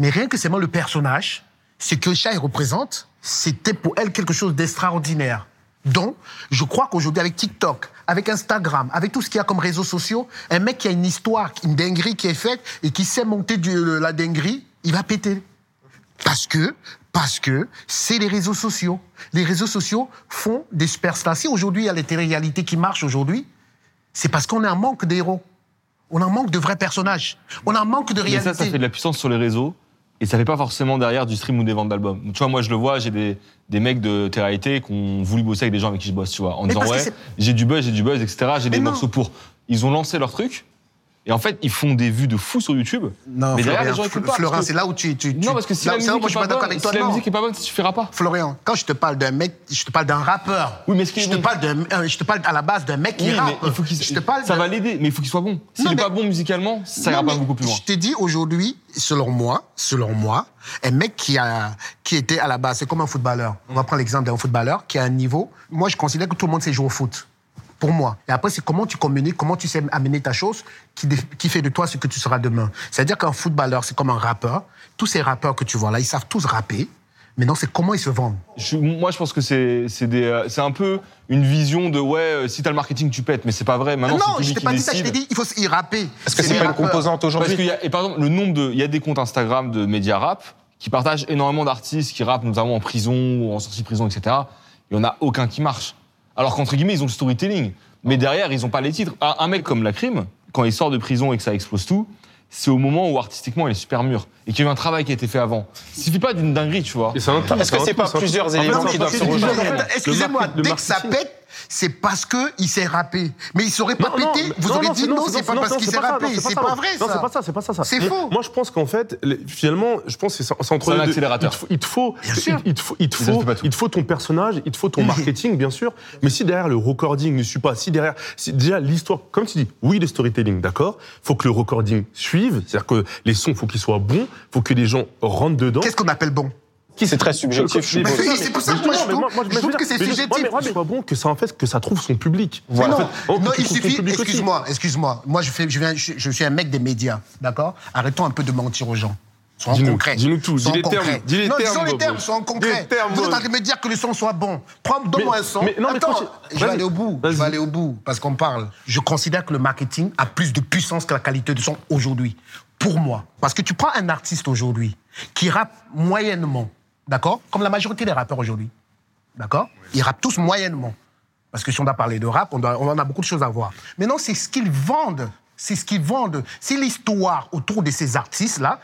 mais rien que seulement le personnage, ce que Shai représente, c'était pour elle quelque chose d'extraordinaire. Donc, je crois qu'aujourd'hui, avec TikTok, avec Instagram, avec tout ce qu'il y a comme réseaux sociaux, un mec qui a une histoire, une dinguerie qui est faite et qui sait monter du- la dinguerie, il va péter. Parce que, parce que c'est les réseaux sociaux. Les réseaux sociaux font des superstars. Si aujourd'hui, il y a les télé-réalités qui marchent aujourd'hui, c'est parce qu'on est en manque de héros. On en manque de vrais personnages. On en manque de Mais réalité. ça, ça fait de la puissance sur les réseaux. Et ça fait pas forcément derrière du stream ou des ventes d'albums. Tu vois, moi je le vois, j'ai des, des mecs de télé qui ont voulu bosser avec des gens avec qui je bosse, tu vois, en Mais disant ouais, j'ai du buzz, j'ai du buzz, etc. J'ai des non. morceaux pour. Ils ont lancé leur truc. Et en fait, ils font des vues de fou sur YouTube. Non, mais derrière, Florian, les gens. Florian, c'est là où tu, tu, tu- Non, parce que si là- la musique moi, est pas bonne, si la musique est pas bonne, ça suffira pas. Florian, quand je te parle d'un mec, je te parle d'un rappeur. Oui, mais est-ce qu'il je est te bon parle d'un, euh, je te parle à la base d'un mec qui Oui, rappe. il faut qu'il je te parle ça va l'aider, mais il faut qu'il soit bon. S'il Non, est mais- pas bon musicalement, ça Non, ira pas beaucoup plus loin. Je t'ai dit aujourd'hui, selon moi, selon moi, un mec qui a, qui était à la base, c'est comme un footballeur. On va prendre l'exemple d'un footballeur qui a un niveau. Moi, je considère que tout le monde sait jouer au foot. Pour moi. Et après, c'est comment tu communiques, comment tu sais amener ta chose qui, fait de toi ce que tu seras demain. C'est-à-dire qu'un footballeur, c'est comme un rappeur. Tous ces rappeurs que tu vois là, ils savent tous rapper. Maintenant, c'est comment ils se vendent. Je- moi, je pense que c'est euh, c'est un peu une vision de ouais, euh, si t'as le marketing, tu pètes, mais c'est pas vrai. Maintenant, non, je t'ai pas dit ça, je t'ai dit, il faut y rapper. Est-ce que c'est pas une composante Parce aujourd'hui et par exemple, le nombre de, il y a des comptes Instagram de médias rap qui partagent énormément d'artistes qui rappent notamment en prison ou en sortie de prison, etc. Il y en a aucun qui marche. Alors qu'entre guillemets, ils ont le storytelling, mais derrière, ils ont pas les titres. Un, un mec comme la crime, quand il sort de prison et que ça explose tout, c'est au moment où artistiquement il est super mûr et qu'il y a eu un travail qui a été fait avant. Il suffit pas d'une dinguerie, tu vois. Et c'est un tout, Est-ce que un c'est tout, pas un tout. plusieurs En fait, éléments c'est qui doivent se rejoindre. Excusez-moi, dès que ça pète, c'est parce que il s'est rappé. Mais il serait pas Non, pété, non, vous non, aurez non, dit non, c'est pas parce qu'il s'est non, C'est pas vrai, Non, ça. c'est pas ça, c'est pas ça. C'est faux. Moi, je pense qu'en fait, finalement, je pense que c'est entre C'est un les accélérateur. Il te faut, il te faut, il te faut, il te faut, ton personnage, il te faut ton marketing, bien sûr. Mais si derrière le recording ne suit pas, si derrière, si déjà l'histoire, comme tu dis, oui, le storytelling, d'accord, faut que le recording suive, c'est-à-dire que les sons, faut qu'ils soient bons, faut que les gens rentrent dedans. Qu'est-ce qu'on appelle bon? C'est très subjectif, je suppose. c'est- c'est pour ça que moi, je trouve- moi, je mais trouve que c'est mais je- subjectif. mais c'est pas bon que ça en fait que ça trouve son public. Mais non, En fait, oh, non, il suffit, excuse-moi, excuse-moi. Moi, je, fais, je, viens, je, je suis un mec des médias, d'accord? Arrêtons un peu de mentir aux gens. Soyons Dis-nous, concrets. dis-nous tout, dis les termes, dis les non, termes, disons les termes, soyons concrets. Vous êtes en train de me dire que le son soit bon. Donne-moi un son. non, Attends, je vais aller au bout. Je vais aller au bout parce qu'on parle. Je considère que le marketing a plus de puissance que la qualité de son aujourd'hui. Pour moi. Parce que tu prends un artiste aujourd'hui qui rappe moyennement, d'accord Comme la majorité des rappeurs aujourd'hui. D'accord Ils rappent tous moyennement. Parce que si on doit parler de rap, on, doit- on en a beaucoup de choses à voir. Mais non, c'est ce qu'ils vendent. C'est ce qu'ils vendent. C'est l'histoire autour de ces artistes-là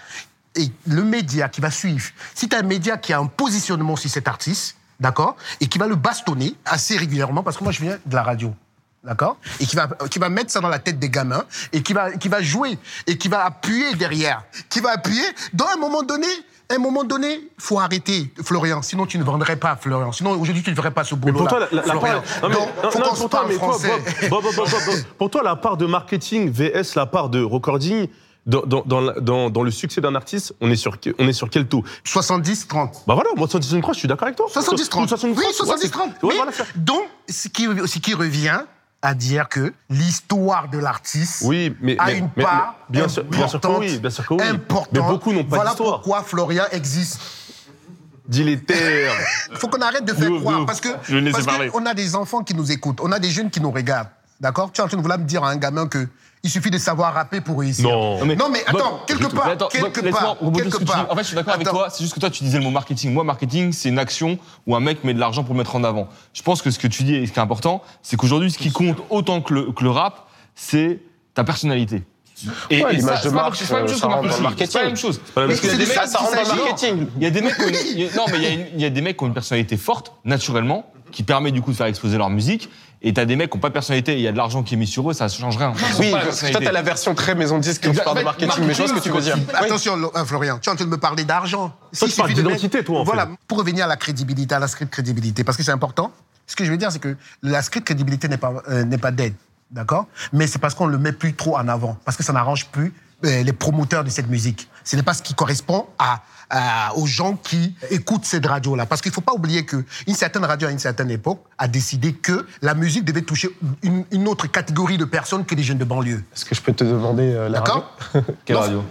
et le média qui va suivre. Si tu as un média qui a un positionnement sur cet artiste, d'accord, et qui va le bastonner assez régulièrement, parce que moi je viens de la radio, d'accord, et qui va, qui va mettre ça dans la tête des gamins, et qui va, qui va jouer, et qui va appuyer derrière, qui va appuyer, dans un moment donné, un moment donné, faut arrêter, Florian. Sinon, tu ne vendrais pas, Florian. Sinon, aujourd'hui, tu ne ferais pas ce Mais boulot-là. pour toi, la, part, pour toi, la de marketing vs la part de recording dans, dans, dans, la- dans- dans le succès d'un artiste, on est sur, que- on est sur quel taux? 70-30. Bah voilà, moi 70 je suis d'accord avec toi. 70-30. 70 Oui, ouais, 70-30. c'est- ouais, voilà, donc, ce qui, ce qui revient à dire que l'histoire de l'artiste Oui, mais, a mais- une mais- part mais bien sûr, bien sûr que importante, oui, bien sûr que oui. importante. Mais beaucoup n'ont pas Voilà pourquoi Florian existe. Il faut qu'on arrête de faire croire. Parce que je parce parler. qu'on a des enfants qui nous écoutent, on a des jeunes qui nous regardent. D'accord Tu es en train de vouloir me dire à un gamin que il suffit de savoir rapper pour réussir. Non. Non, mais, attends, quelque part, attends, quelque part, quelque que. En fait, je suis d'accord avec toi. C'est juste que toi, tu disais le mot marketing. Moi, marketing, c'est une action où un mec met de l'argent pour le mettre en avant. Je pense que ce que tu dis et ce qui est important, c'est qu'aujourd'hui, ce qui compte autant que le, que le rap, c'est ta personnalité. Et, Ouais, et l'image ça, de c'est pas- marque, c'est pas la même chose ça que marketing. C'est pas la même marketing. chose. la même Parce chose. des ça Ça rentre dans le marketing. il y a des mecs non, mais il y, a une- il y a des mecs qui ont une personnalité forte, naturellement, qui permet du coup de faire exploser leur musique. Et t'as des mecs qui n'ont pas de personnalité et il y a de l'argent qui est mis sur eux, ça change rien. Oui, pas toi, t'as la version très maison de disque quand tu Exact. parles de Mais marketing, mais je vois ce que tu veux dire. Oui. Attention, hein, Florian, tu es en train de me parler d'argent. Toi, tu parles d'identité, toi, en Voilà, fait. pour revenir à la crédibilité, à la script crédibilité, parce que c'est important. Ce que je veux dire, c'est que la script crédibilité n'est pas, euh, n'est pas dead, d'accord? Mais c'est parce qu'on le met plus trop en avant, parce que ça n'arrange plus euh, les promoteurs de cette musique. Ce n'est pas ce qui correspond à, à- aux gens qui écoutent cette radio-là. Parce qu'il ne faut pas oublier qu'une certaine radio, à une certaine époque, a décidé que la musique devait toucher une, une autre catégorie de personnes que les jeunes de banlieue. Est-ce que je peux te demander euh, la radio? Quelle Non, radio?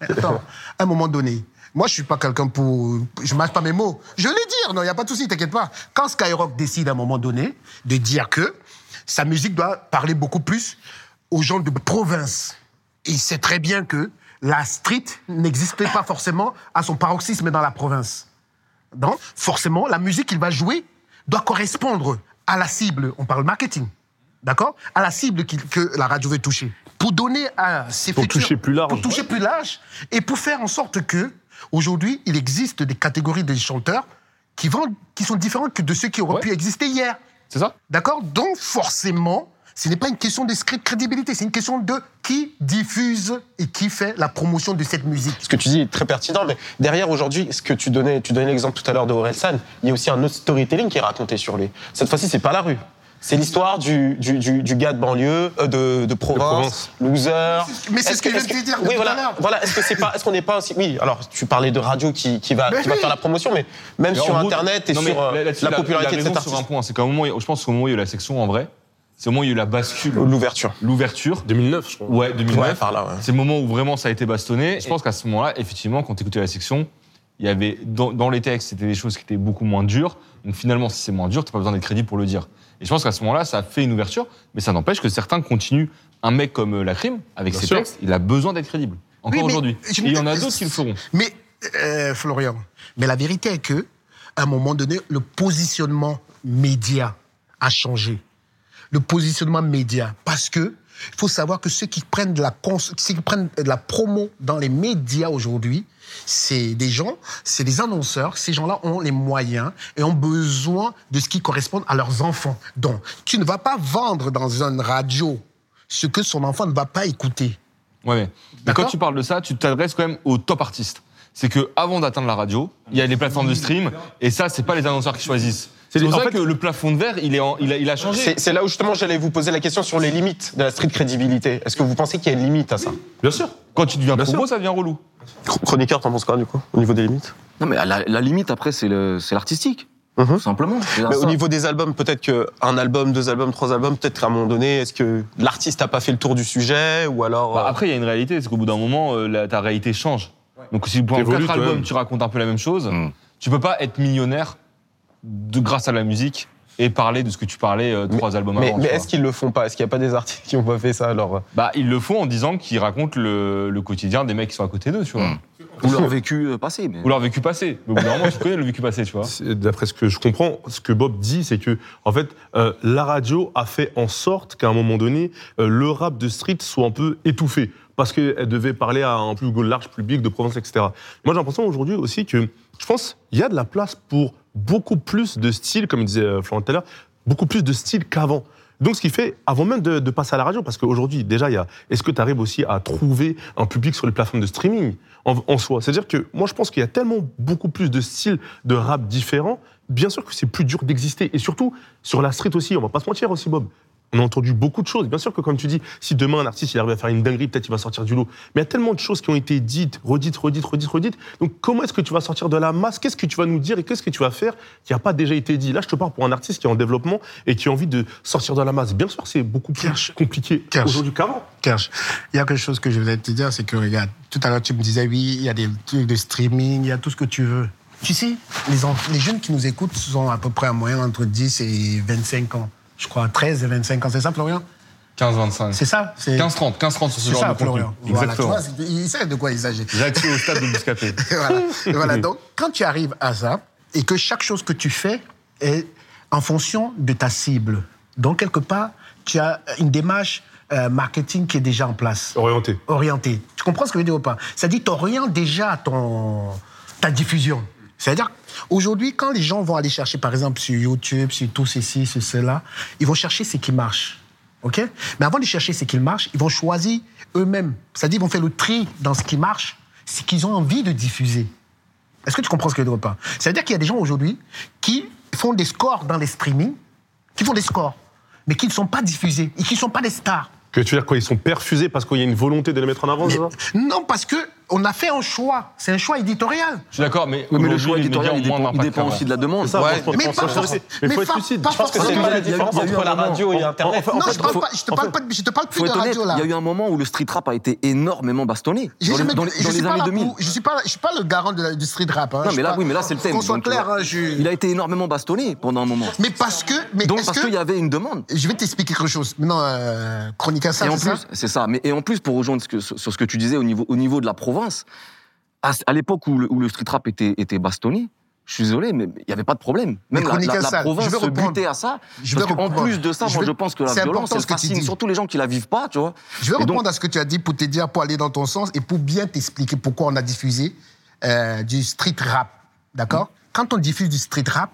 Attends, à un moment donné, moi je suis pas quelqu'un pour. Je mâche pas mes mots. Je vais le dire, non, il n'y a pas de souci, t'inquiète pas. Quand Skyrock décide à un moment donné de dire que sa musique doit parler beaucoup plus aux gens de province, il sait très bien que la street n'existait pas forcément à son paroxysme dans la province. Donc, forcément, la musique qu'il va jouer doit correspondre à la cible. On parle marketing. D'accord? À la cible que la radio veut toucher. Pour donner à ses Pour futurs- toucher plus large. Pour toucher plus large. Et pour faire en sorte que, aujourd'hui, il existe des catégories de chanteurs qui, sont différentes que de ceux qui auraient Ouais. pu exister hier. C'est ça D'accord? Donc, forcément, ce n'est pas une question de script crédibilité, c'est une question de qui diffuse et qui fait la promotion de cette musique. Ce que tu dis est très pertinent, mais derrière aujourd'hui, ce que tu donnais, tu donnais l'exemple tout à l'heure de Orelsan, il y a aussi un autre storytelling qui est raconté sur lui. Cette fois-ci, c'est pas la rue. C'est l'histoire du, du, du, du gars de banlieue, euh, de, de province, province. loser. Mais c'est ce que je viens de te dire Oui, voilà. Voilà. Est-ce que c'est pas, est-ce qu'on n'est pas aussi, oui. Alors, tu parlais de radio qui, qui va, qui va faire la promotion, mais même Mais sur gros, Internet et sur euh, la popularité il a de cet raison sur un artiste. point. C'est qu'à un moment, je pense qu'au moment où il y a eu la section en vrai, c'est au moment où il y a eu la bascule, L'ouverture. l'ouverture. 2009, je crois. Ouais, 2009. Ouais, par là, ouais. C'est le moment où vraiment ça a été bastonné. Je pense qu'à ce moment-là, effectivement, quand tu écoutais la section, il y avait dans, dans les textes, c'était des choses qui étaient beaucoup moins dures. Donc finalement, si c'est moins dur, t'as pas besoin d'être crédible pour le dire. Et je pense qu'à ce moment-là, ça a fait une ouverture, mais ça n'empêche que certains continuent. Un mec comme euh, Lacrim, avec Bien ses sûr. textes, il a besoin d'être crédible. Encore Oui, aujourd'hui. je Et il y en a d'autres qui le feront. Mais, euh, Florian, mais la vérité est que, à un moment donné, le positionnement média a changé. Le positionnement média. Parce que il faut savoir que ceux qui prennent de la, cons- ceux qui prennent de la promo dans les médias aujourd'hui, c'est des gens, c'est des annonceurs. Ces gens-là ont les moyens et ont besoin de ce qui correspond à leurs enfants. Donc, tu ne vas pas vendre dans une radio ce que son enfant ne va pas écouter. Ouais, mais, quand tu parles de ça, tu t'adresses quand même aux top artistes. C'est que avant d'atteindre la radio, il y a les plateformes de stream, et ça, c'est pas les annonceurs qui choisissent. C'est pour ça fait- que le plafond de verre, il, est en- il, a, il a changé. C'est là où justement j'allais vous poser la question sur les limites de la street crédibilité. Est-ce que vous pensez qu'il y a une limite à ça? Bien sûr. Quand tu deviens trop gros, ça devient relou. Chroniqueur, t'en penses quoi du coup, au niveau des limites? Non, mais la, la limite, après, c'est le- c'est l'artistique. Mhm. Tout simplement. Mais au niveau des albums, peut-être qu'un album, deux albums, trois albums, peut-être qu'à un moment donné, est-ce que l'artiste n'a pas fait le tour du sujet ou alors Bah, euh, après, il y a une réalité, c'est qu'au bout d'un moment, euh, la- ta réalité change. Donc si T'évolues quatre albums, tu racontes un peu la même chose, Mm. tu peux pas être millionnaire de, grâce à la musique et parler de ce que tu parlais euh, trois albums Mais, avant. mais est-ce qu'ils le font pas? Est-ce qu'il n'y a pas des artistes qui n'ont pas fait ça alors euh? Bah, ils le font en disant qu'ils racontent le, le quotidien des mecs qui sont à côté d'eux, tu vois. Mm. Ou leur vécu euh, passé. Mais... Ou leur vécu passé. Mais au bout d'un moment, tu connais le vécu passé, tu vois. D'après ce que je comprends, ce que Bob dit, c'est que en fait, euh, la radio a fait en sorte qu'à un moment donné, euh, le rap de street soit un peu étouffé parce qu'elle devait parler à un plus large public de province, etc. Moi, j'ai l'impression aujourd'hui aussi que je pense qu'il y a de la place pour beaucoup plus de styles, comme disait euh, Florent tout à l'heure, beaucoup plus de styles qu'avant. Donc, ce qui fait, avant même de, passer à la radio, parce qu'aujourd'hui, déjà, il y a, est-ce que tu arrives aussi à trouver un public sur les plateformes de streaming en, en soi? C'est-à-dire que moi, je pense qu'il y a tellement beaucoup plus de styles de rap différents, bien sûr que c'est plus dur d'exister. Et surtout, sur la street aussi, on va pas se mentir aussi, Bob. On a entendu beaucoup de choses. Bien sûr que, comme tu dis, si demain un artiste il arrive à faire une dinguerie, peut-être il va sortir du lot. Mais il y a tellement de choses qui ont été dites, redites, redites, redites, redites. Donc, comment est-ce que tu vas sortir de la masse? Qu'est-ce que tu vas nous dire et qu'est-ce que tu vas faire qui n'a pas déjà été dit? Là, je te parle pour un artiste qui est en développement et qui a envie de sortir de la masse. Bien sûr, c'est beaucoup plus compliqué aujourd'hui qu'avant. Kersh, il y a quelque chose que je voulais te dire, c'est que regarde, tout à l'heure tu me disais oui, il y a des trucs de streaming, il y a tout ce que tu veux. Tu sais, les, les jeunes qui nous écoutent sont à peu près en moyenne entre 10 et 25 ans. Je crois 13 et 25 ans, c'est ça Florian? 15-25. C'est ça c'est- 15-30, 15-30 sur ce genre ça, de contenu. Florian. Voilà, tu Exactement. vois, il sait de quoi il s'agit. J'ai accès au stade de Bouscapé. voilà. Et voilà. Donc, quand tu arrives à ça, et que chaque chose que tu fais est en fonction de ta cible, donc quelque part, tu as une démarche euh, marketing qui est déjà en place, Orienté. orientée. Tu comprends ce que je veux dire ou pas? C'est-à-dire, tu orientes déjà ton, ta diffusion. C'est-à-dire, aujourd'hui, quand les gens vont aller chercher, par exemple, sur YouTube, sur tout ceci, sur cela, ils vont chercher ce qui marche. OK? Mais avant de chercher ce qui marche, ils vont choisir eux-mêmes. C'est-à-dire, ils vont faire le tri dans ce qui marche, ce qu'ils ont envie de diffuser. Est-ce que tu comprends ce que je veux pas? C'est-à-dire qu'il y a des gens aujourd'hui qui font des scores dans les streamings, qui font des scores, mais qui ne sont pas diffusés et qui ne sont pas des stars. Que tu veux dire quoi? Ils sont perfusés parce qu'il y a une volonté de les mettre en avant, Mais- c'est ça non, parce que on a fait un choix. C'est un choix éditorial. Je suis d'accord, mais, Oui, mais le choix éditorial, il dépend, il dépend aussi de la demande. Ça, Ouais, mais pas forcément. Mais faut être lucide. Je pense que C'est pas la différence il y a eu entre un la moment- radio et Internet. non, je, te parle pas, de- je te parle plus de radio là. il y a eu un moment où le street rap a été énormément bastonné. Dans les, jamais- dans les- je dans suis les pas années là 2000. pour- je suis pas, je suis pas le garant de la- du street rap. hein. Non, mais là, pas- oui, mais là, c'est le thème. Qu'on soit clair, euh, hein, je- Il a été énormément bastonné pendant un moment. Mais parce que, mais Donc, parce qu'il y avait une demande. je vais t'expliquer quelque chose. Maintenant, euh, chroniqueur ça, et en c'est ça plus, c'est ça. Mais et en plus, pour rejoindre ce que- sur ce que tu disais au niveau, au niveau de la province, à, à l'époque où, le- où le street rap était, était bastonné, je suis désolé, mais il n'y avait pas de problème. Mais Même la, la- la province je vais se butait à ça. Je vais reprendre. plus de ça, Je moi, vais- je pense que la violence, important elle ce que tu fascine surtout les gens qui la vivent pas, tu vois. Je vais Et donc- reprendre à ce que tu as dit pour te dire, pour aller dans ton sens et pour bien t'expliquer pourquoi on a diffusé euh, du street rap. D'accord? Quand on diffuse du street rap,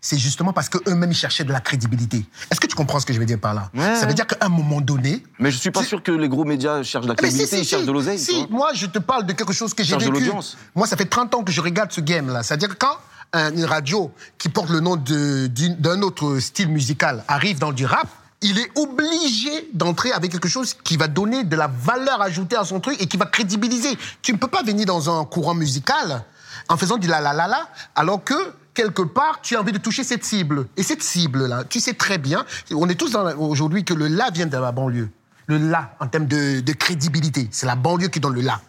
c'est justement parce qu'eux-mêmes ils cherchaient de la crédibilité. Est-ce que tu comprends ce que je veux dire par là? Ouais. Ça veut dire qu'à un moment donné. Mais je suis pas sûr que les gros médias cherchent de la si, crédibilité, si, ils cherchent si. de l'oseille. Si, moi je te parle de quelque chose que j'ai vécu. Moi, ça fait 30 ans que je regarde ce game-là. C'est-à-dire que quand un- une radio qui porte le nom d'un autre style musical arrive dans du rap, il est obligé d'entrer avec quelque chose qui va donner de la valeur ajoutée à son truc et qui va crédibiliser. Tu ne peux pas venir dans un courant musical en faisant du la la la la, alors que quelque part, tu as envie de toucher cette cible. Et cette cible-là, tu sais très bien, on est tous aujourd'hui que le la vient de la banlieue. Le la, en termes de, de crédibilité, c'est la banlieue qui donne le la.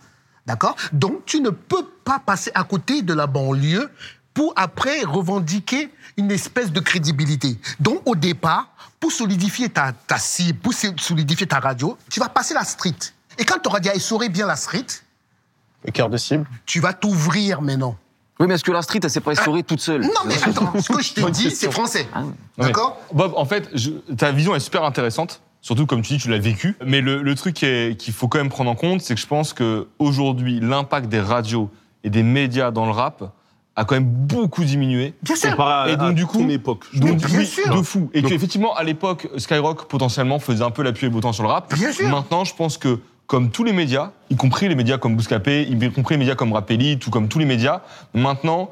D'accord? Donc, tu ne peux pas passer à côté de la banlieue pour après revendiquer une espèce de crédibilité. Donc, au départ, pour solidifier ta, ta cible, pour solidifier ta radio, tu vas passer la street. Et quand tu auras déjà essoré bien la street, Le cœur de cible. tu vas t'ouvrir maintenant. Oui, mais est-ce que la street, elle s'est pas instaurée toute seule Non, mais attends, ce que je dis, question. c'est français. Ah. D'accord Bob, en fait, je- ta vision est super intéressante. Surtout comme tu dis, tu l'as vécu. Mais le, le truc qu'il faut quand même prendre en compte, c'est que je pense que aujourd'hui, l'impact des radios et des médias dans le rap a quand même beaucoup diminué. Bien sûr. Et donc, à du coup, époque. Donc, bien oui, sûr. de fou. Et Donc- qu'effectivement, à l'époque, Skyrock potentiellement faisait un peu l'appui et le beau temps sur le rap. Bien sûr. Maintenant, je pense que comme tous les médias, y compris les médias comme Bouscapé, y compris les médias comme Rapelli, tout comme tous les médias, maintenant,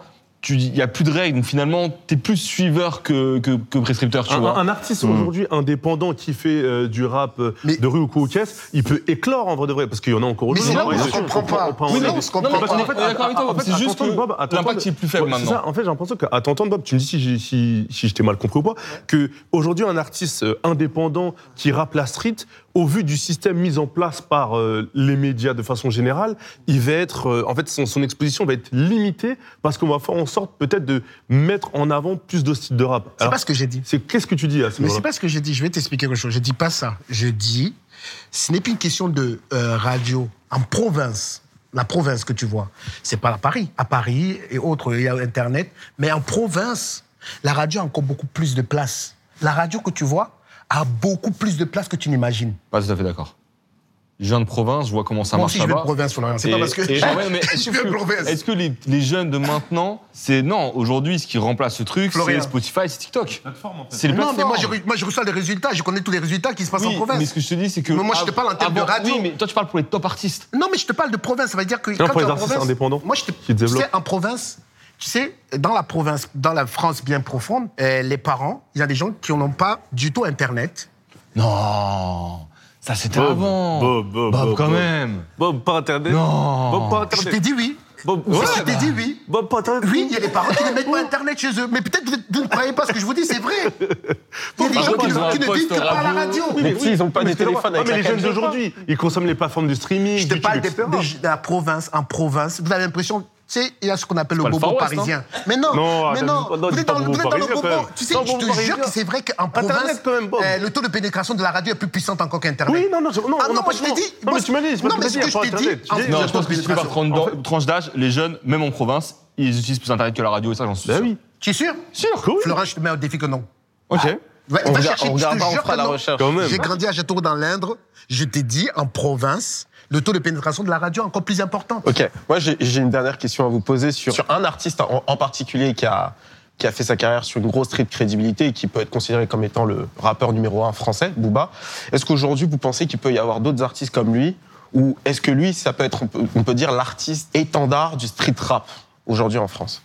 il n'y a plus de règles. Donc finalement, tu es plus suiveur que, que, que prescripteur, tu Un, vois. un artiste aujourd'hui indépendant qui fait euh, du rap euh, Mais- de rue ou caisse, il peut éclore en vrai de vrai parce qu'il y en a encore Mais c'est là où aujourd'hui. on se comprend pas. Oui, on- là, on- se comprend Non, pas. on est d'accord avec toi, en fait, c'est juste que l'impact est plus faible maintenant. ça. En fait, j'ai l'impression qu'à t'entendre, Bob, tu me dis si, j'ai- si, si je t'ai mal compris ou pas, que aujourd'hui un artiste euh, indépendant qui rappe la street, au vu du système mis en place par euh, les médias de façon générale, il va être, euh, en fait, son, son exposition va être limitée parce qu'on va faire en sorte peut-être de mettre en avant plus de styles de rap. C'est pas ce que j'ai dit. c'est qu'est-ce que tu dis à ce Mais c'est pas ce que j'ai dit. Je vais t'expliquer quelque chose. Je dis pas ça. Je dis, ce n'est plus une question de euh, radio en province. La province que tu vois, c'est pas à Paris. À Paris et autres, il y a Internet. Mais en province, la radio a encore beaucoup plus de place. La radio que tu vois a beaucoup plus de place que tu n'imagines. Pas tout à fait d'accord. Je viens de province, je vois comment ça Moi marche aussi, je vais de là-bas. province, Florian. C'est pas parce que. et- ah ouais, mais je sauf viens de que- province. Est-ce que les, les jeunes de maintenant, c'est non, aujourd'hui, ce qui remplace ce truc, Florian. c'est Spotify, c'est TikTok. C'est les Non, mais plateformes. moi je, re- moi, je reçois les résultats. Je connais tous les résultats qui se passent en province. mais ce que je te dis, c'est que. Mais moi, je te parle en termes de avant- radio. Oui, mais toi, tu parles pour les top artistes. Non, mais je te parle de province. Ça veut dire que. Non, quand pour les en artistes province- indépendants Moi, je te. qui Tu sais, en province, tu sais, dans la province, dans la France bien profonde, euh, les parents, il y a des gens qui n'ont pas du tout Internet. Non, ça c'était Bob, avant. Bob, Bob, Bob, quand Bob. même. Bob, pas Internet. Non. Bob, pas Je Internet. t'ai dit oui. Bob, je t'ai dit oui. Bob, pas Internet. Oui, il y a des parents qui ne mettent pas Internet chez eux. Mais peut-être vous, vous ne croyez pas ce que je vous dis, c'est vrai. Il y a des gens qui ne, vivent que par la radio. Les petits, ils ont pas des téléphones normal. avec Ah, mais les jeunes 4G. d'aujourd'hui, ils consomment les plateformes de streaming. Je te parle de, de- de la province, en province. Vous avez l'impression, tu sais, il y a ce qu'on appelle le bobo parisien. Mais non, Non, mais non, vous êtes dans, le- bobo. Tu sais, Non, je te jure que c'est vrai qu'en province, euh, le taux de pénétration de la radio est plus puissant encore qu'Internet. Oui, non, non, je- non, Ah on non, moi je t'ai dit. Non, mais tu m'as dit, Non, mais ce tu que dis, je t'ai dit. Non, je pense que si tu une tranche d'âge, les jeunes, même en province, ils utilisent plus Internet que la radio et ça, j'en suis Bah sûr. oui. Tu es sûr? Sûr. Cool. Florent, je te mets au défi que non. Ok. Va, On va regarde- chercher, on regardera, on fera la recherche. Quand même. J'ai grandi à Château dans l'Indre. Je t'ai dit, en province, le taux de pénétration de la radio est encore plus important. Ok, moi j'ai une dernière question à vous poser sur, sur un artiste en, en particulier qui a, qui a fait sa carrière sur une grosse street crédibilité et qui peut être considéré comme étant le rappeur numéro un français, Booba. Est-ce qu'aujourd'hui vous pensez qu'il peut y avoir d'autres artistes comme lui? Ou est-ce que lui, ça peut être, on peut, on peut dire, l'artiste étendard du street rap aujourd'hui en France?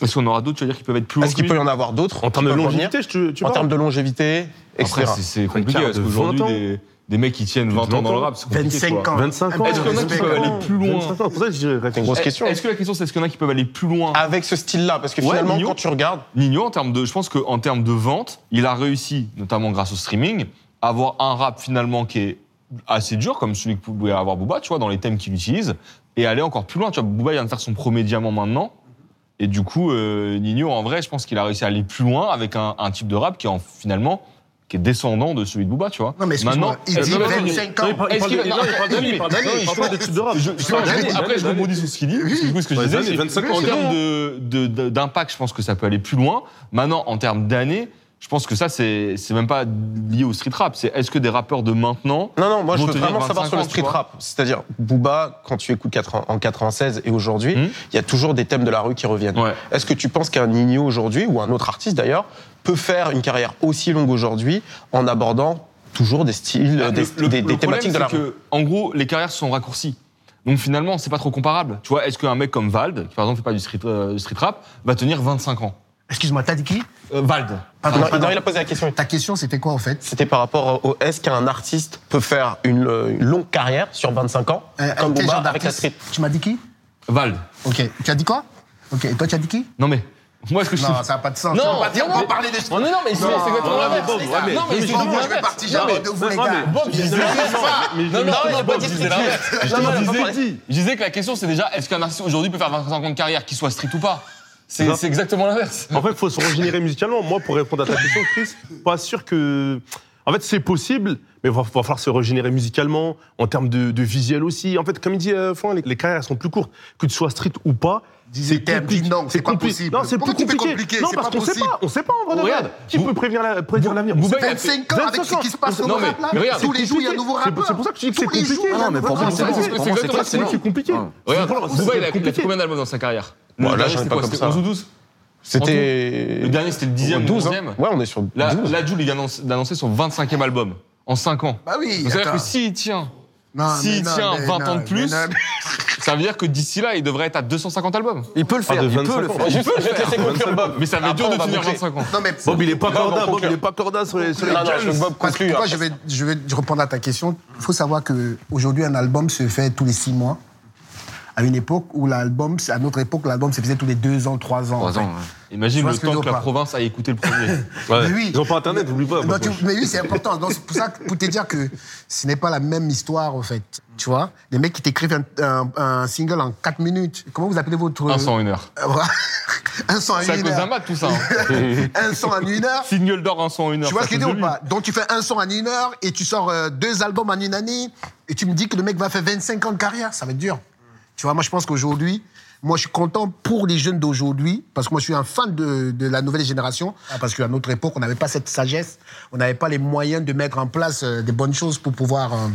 Est-ce qu'on aura d'autres, tu veux dire, qui peuvent être plus Est-ce qu'il peut y en avoir d'autres En termes de longévité, je te- tu En termes de longévité, etc. Après, c'est- compliqué parce qu'aujourd'hui, 20 ans. des, des mecs qui tiennent 20 ans dans le rap, c'est compliqué. 25 quoi. ans. 25 ans. Est-ce qu'il y en a qui peuvent aller plus loin 25 ans, pour ça que je dirais C'est une grosse Est- question. Est-ce que la question, c'est est-ce qu'il y en a qui peuvent aller plus loin? Avec ce style-là, parce que Ouais, finalement, Nino. quand tu regardes, Nino, en termes de, je pense qu'en termes de vente, il a réussi, notamment grâce au streaming, à avoir un rap finalement qui est assez dur, comme celui que pouvait avoir Booba, tu vois, dans les thèmes qu'il utilise, et aller encore plus loin. Tu vois, Booba vient de faire son premier diamant maintenant, et du coup, euh, Nino, en vrai, je pense qu'il a réussi à aller plus loin avec un, un type de rap qui est en, finalement qui est descendant de celui de Booba, tu vois. Non, mais excuse-moi, il dit non, mais- 25 ans. Est-ce qu'il va- non, il parle il parle d'années, il de type rap. après, je rebondis sur ce qu'il dit. parce que ce que je Ouais, disais, d'années, c'est 25 ans, en termes d'impact, je pense que ça peut aller plus loin. Maintenant, en termes d'années, je pense que ça, c'est c'est même pas lié au street rap. C'est est-ce que des rappeurs de maintenant. Non, non, moi je veux vraiment savoir 25 sur le street rap. C'est-à-dire, Booba, quand tu écoutes 80 en 96 et aujourd'hui, il Hmm. y a toujours des thèmes de la rue qui reviennent. Ouais. Est-ce que tu penses qu'un Nino aujourd'hui, ou un autre artiste d'ailleurs, peut faire une carrière aussi longue aujourd'hui en abordant toujours des styles, Bah, des, le- le- des- le des problème, thématiques de la rue? que, En gros, les carrières sont raccourcies. Donc finalement, c'est pas trop comparable. Tu vois, est-ce qu'un mec comme Vald, qui par exemple fait pas du street, euh, du street rap, va tenir 25 ans? Excuse-moi, t'as dit qui? Euh, Vald. Pardon, non, pardon. non, il a posé la question. Ta question, c'était quoi en fait? C'était par rapport au est-ce qu'un artiste peut faire une, euh, une longue carrière sur 25 ans, Euh, comme Booba avec la d'artiste? street? Tu m'as dit qui? Vald. Ok. Tu as dit quoi? Ok. Et toi, tu as dit qui? Non mais. Moi, ce que je Non, ça n'a pas de sens. Non, peux pas dire, non, on va mais- parler de Oh, non, non, mais c'est exactement l'inverse. mais Bob, ouais, mais- Non, mais mais c'est je Moi, exactement je vais partir jamais de vous, les non, gars. mais Bob, je disais. Mais- Non, non, mais- non, mais- j'ai pas dit que je disais l'inverse. Non, non. Je disais que la question, c'est déjà est-ce qu'un artiste aujourd'hui peut faire 25 ans de carrière, qu'il soit street ou pas? C'est exactement l'inverse. En fait, il faut se régénérer musicalement. Moi, pour répondre à ta question, Chris, pas sûr que. En fait, c'est possible, mais il va, va falloir se régénérer musicalement, en termes de, de visuel aussi. En fait, comme il dit euh, les, les carrières sont plus courtes. Que tu sois street ou pas, c'est compliqué. non, c'est pas possible. Non, c'est plus compliqué. compliqué Non, parce qu'on sait possible. pas. On sait pas en vrai. de Regarde, qui peut prévenir l'avenir Bouba, On sait pas. il a fait- 25 ans avec 25 ce qui se passe au Non, mais- rap là. mais regarde, tous les jours, il y a un nouveau C'est- rappeur. c'est pour ça que je dis que c'est compliqué. non, mais pour moi, c'est moi, compliqué. Regarde, moi, Booba, il a, combien d'albums dans sa carrière? Bon, là, j'en ai c'était pas comme ça. 11 ou 12 C'était. Le dernier, c'était le 10e ou 12. 11e. Ouais, on est sur Là, 12. là, Jules, il vient d'annoncer- son 25e album en 5 ans. Bah oui, C'est-à-dire que s'il tient, s'il tient mais 20 non, ans de plus, ça veut dire que d'ici là, il devrait être à 250 albums. Il peut le Ah, faire, de il peut 25 le faire. Je vais te laisser conclure, Bob. Mais ça va être dur de tenir boucler. 25 ans. Non, mais Bob, il est pas corda, Bob, il est pas corda sur les sur les Non, non, je Bob conclure. pourquoi je vais, je vais répondre à ta question Il faut savoir qu'aujourd'hui, un album se fait tous les six mois. À une époque où l'album, à notre époque, l'album se faisait tous les deux ans, trois ans. Trois ans, ouais. Imagine le que temps que la pas. province aille écouter le premier. Ouais. Mais oui. Ils ont pas internet, oublie pas. Non, tu- mais oui, c'est important. Donc, c'est pour ça que pour te dire que ce n'est pas la même histoire, en fait. Tu vois Les mecs qui t'écrivent un, un- un single en 4 minutes. Comment vous appelez votre. Un son en une heure. Voilà. un son en une cause d'un heure. mat, tout ça. hein. Un son en une heure. Single d'or, un son en une heure. Tu vois ce que je veux cause dire ou pas? Donc tu fais un son en une heure et tu sors euh, deux albums en une année et tu me dis que le mec va faire 25 ans de carrière, ça va être dur. Tu vois, moi je pense qu'aujourd'hui, moi je suis content pour les jeunes d'aujourd'hui parce que moi je suis un fan de, de la nouvelle génération Ah, parce qu'à notre époque on n'avait pas cette sagesse, on n'avait pas les moyens de mettre en place euh, des bonnes choses pour pouvoir euh,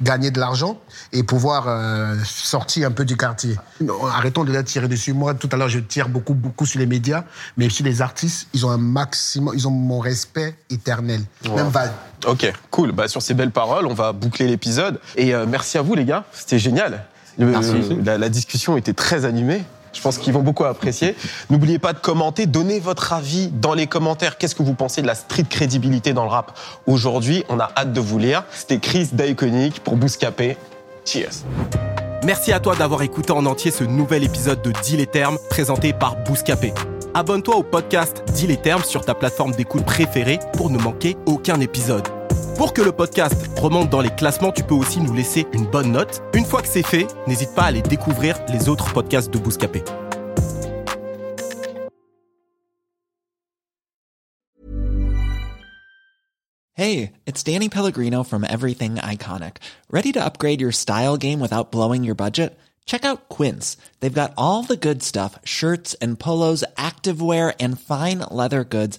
gagner de l'argent et pouvoir euh, sortir un peu du quartier. Arrêtons de la tirer dessus. Moi tout à l'heure je tire beaucoup beaucoup sur les médias, mais sur les artistes, ils ont un maximum, ils ont mon respect éternel. Même Val. Ok, cool. Bah, sur ces belles paroles, on va boucler l'épisode. Et merci à vous, les gars. C'était génial. Le- Merci. La, la discussion était très animée. Je pense qu'ils vont beaucoup apprécier. N'oubliez pas de commenter, donnez votre avis dans les commentaires. Qu'est-ce que vous pensez de la street crédibilité dans le rap aujourd'hui? On a hâte de vous lire. C'était Chris d'Iconic pour Bouscapé. Cheers. Merci à toi d'avoir écouté en entier ce nouvel épisode de Deal et Termes présenté par Bouscapé. Abonne-toi au podcast Deal et Termes sur ta plateforme d'écoute préférée pour ne manquer aucun épisode. Pour que le podcast remonte dans les classements, tu peux aussi nous laisser une bonne note. Une fois que c'est fait, n'hésite pas à aller découvrir les autres podcasts de Bouscapé. Hey, it's Danny Pellegrino from Everything Iconic. Ready to upgrade your style game without blowing your budget? Check out Quince. They've got all the good stuff shirts and polos, activewear, and fine leather goods,